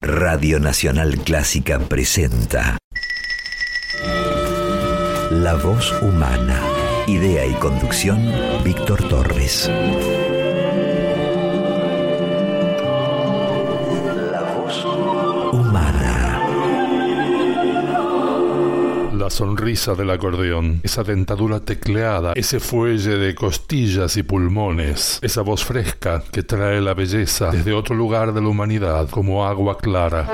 Radio Nacional Clásica presenta La voz humana. Idea y conducción, Víctor Torres. sonrisa del acordeón, esa dentadura tecleada, ese fuelle de costillas y pulmones, esa voz fresca que trae la belleza desde otro lugar de la humanidad como agua clara.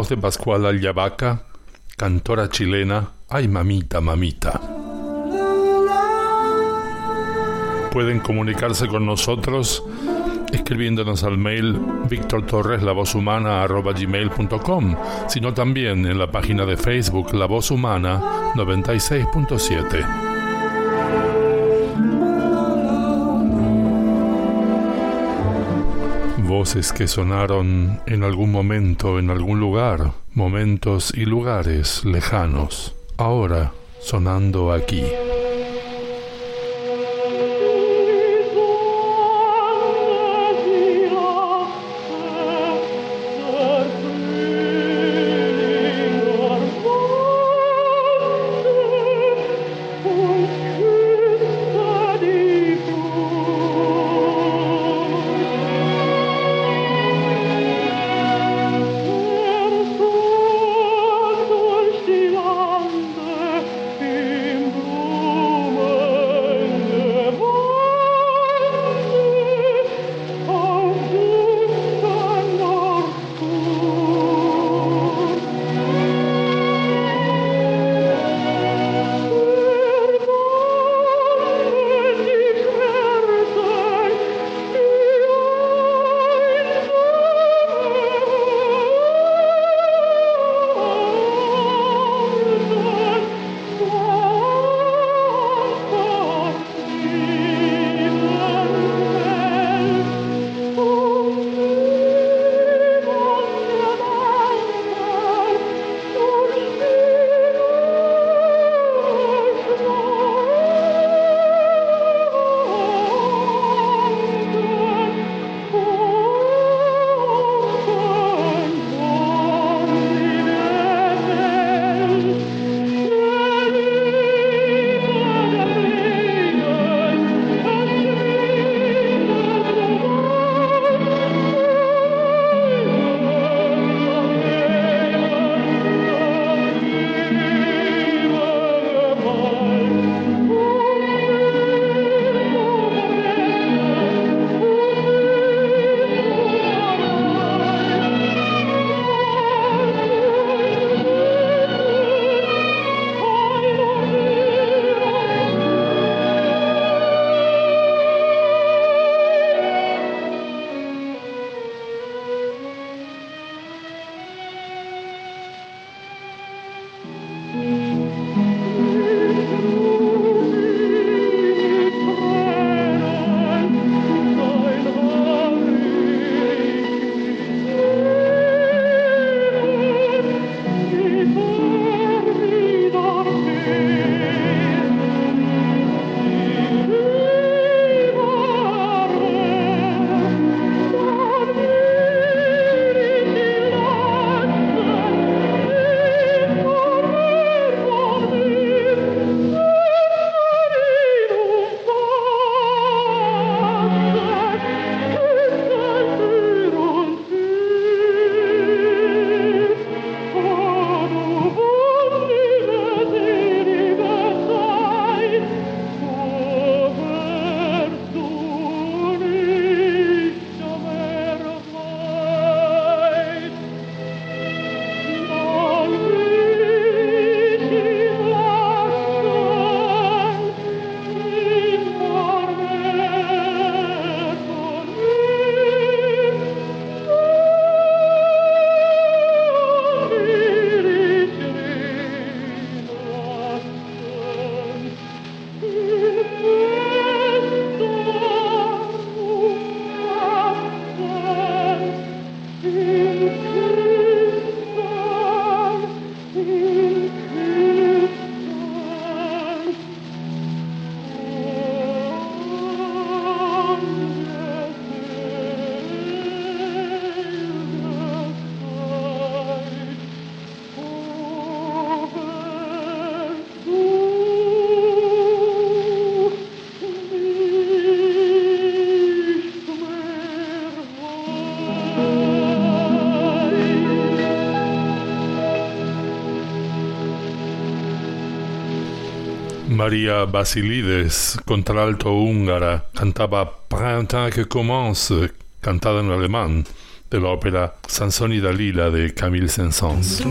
voz de Pascual Ayabaca, cantora chilena, Ay mamita, mamita. Pueden comunicarse con nosotros escribiéndonos al mail Víctor Torres La Voz Humana gmail.com, sino también en la página de Facebook La Voz Humana 96.7. voces que sonaron en algún momento, en algún lugar, momentos y lugares lejanos, ahora sonando aquí. María Basilides, contralto húngara, cantaba Printemps que commence, cantada en alemán, de la ópera Sansón y Dalila de Camille Saint-Saëns.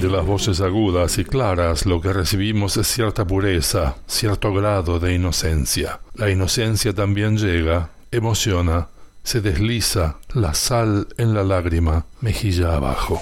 De las voces agudas y claras lo que recibimos es cierta pureza, cierto grado de inocencia. La inocencia también llega, emociona, se desliza, la sal en la lágrima, mejilla abajo.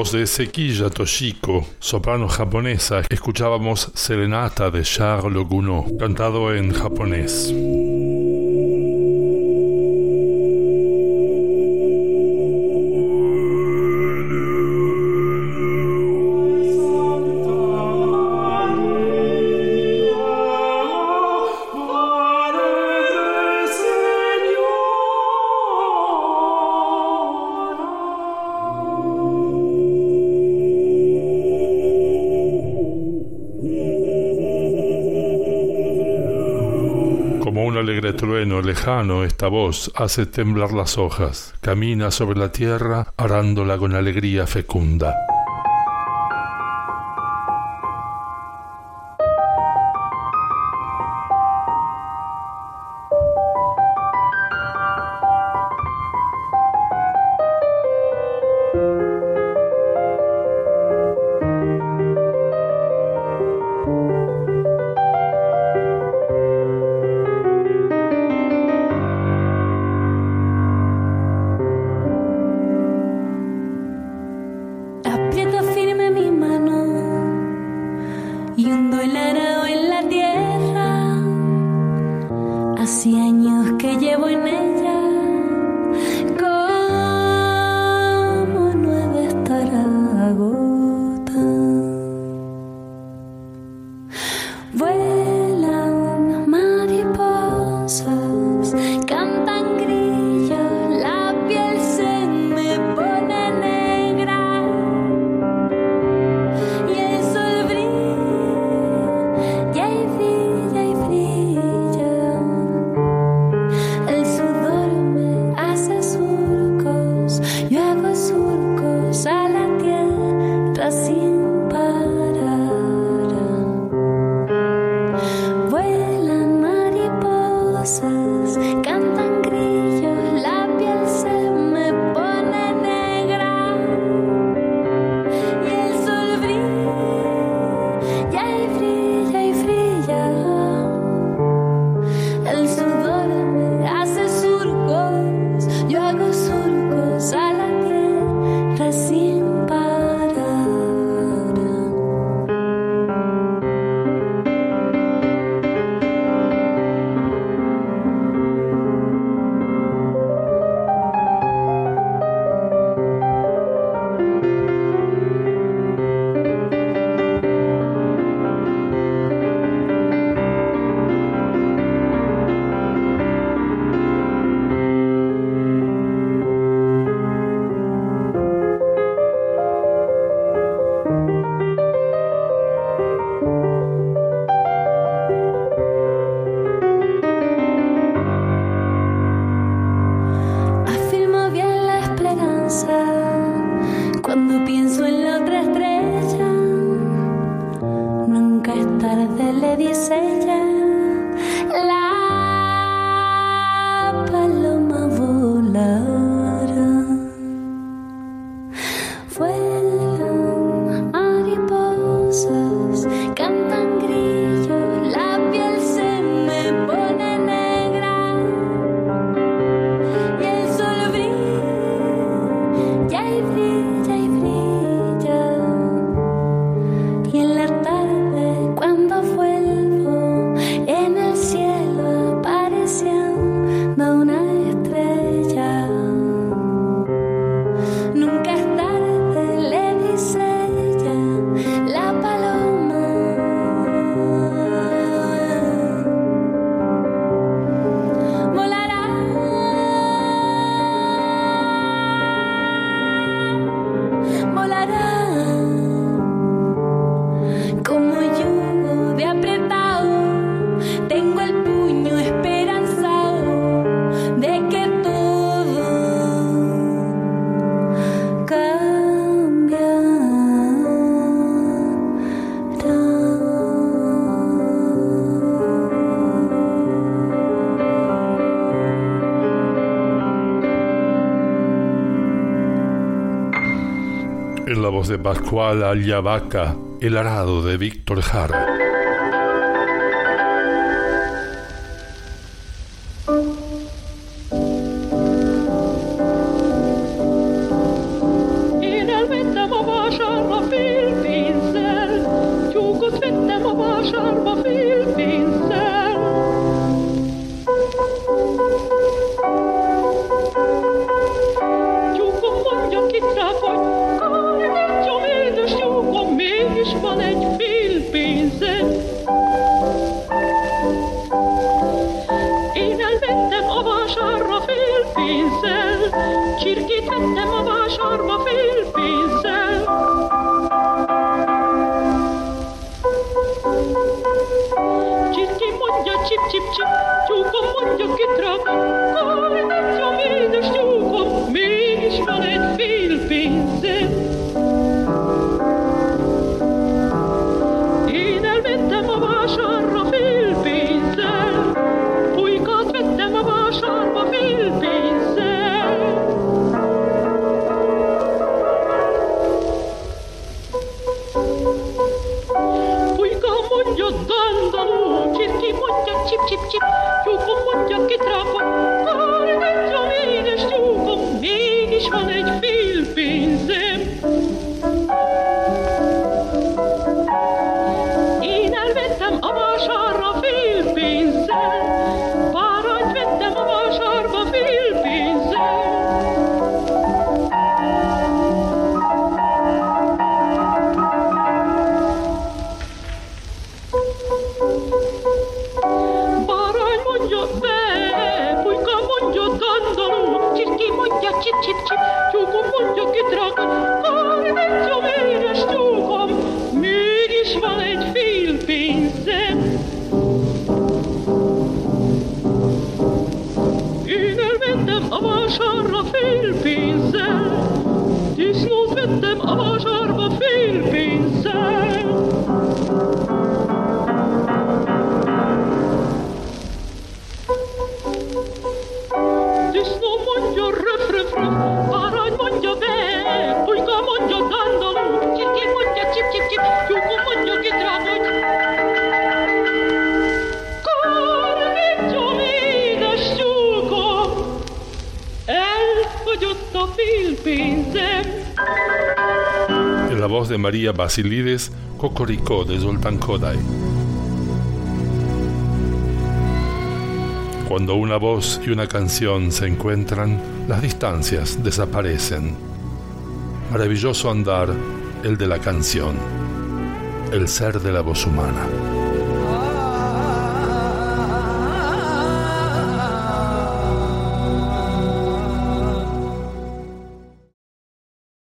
Voz de Sequilla Toshiko, soprano japonesa, escuchábamos Serenata de Charles Gounod, cantado en japonés. Lejano esta voz hace temblar las hojas, camina sobre la tierra arándola con alegría fecunda. Pascual Ayavaca, El arado de Víctor Jara. charmă felpise. Circhi mondia, cip, cip, cip, ciucă chip chip chip. En la voz de María Basilides, Cocoricó de Zoltán Koday. Cuando una voz y una canción se encuentran, las distancias desaparecen. Maravilloso andar el de la canción, el ser de la voz humana.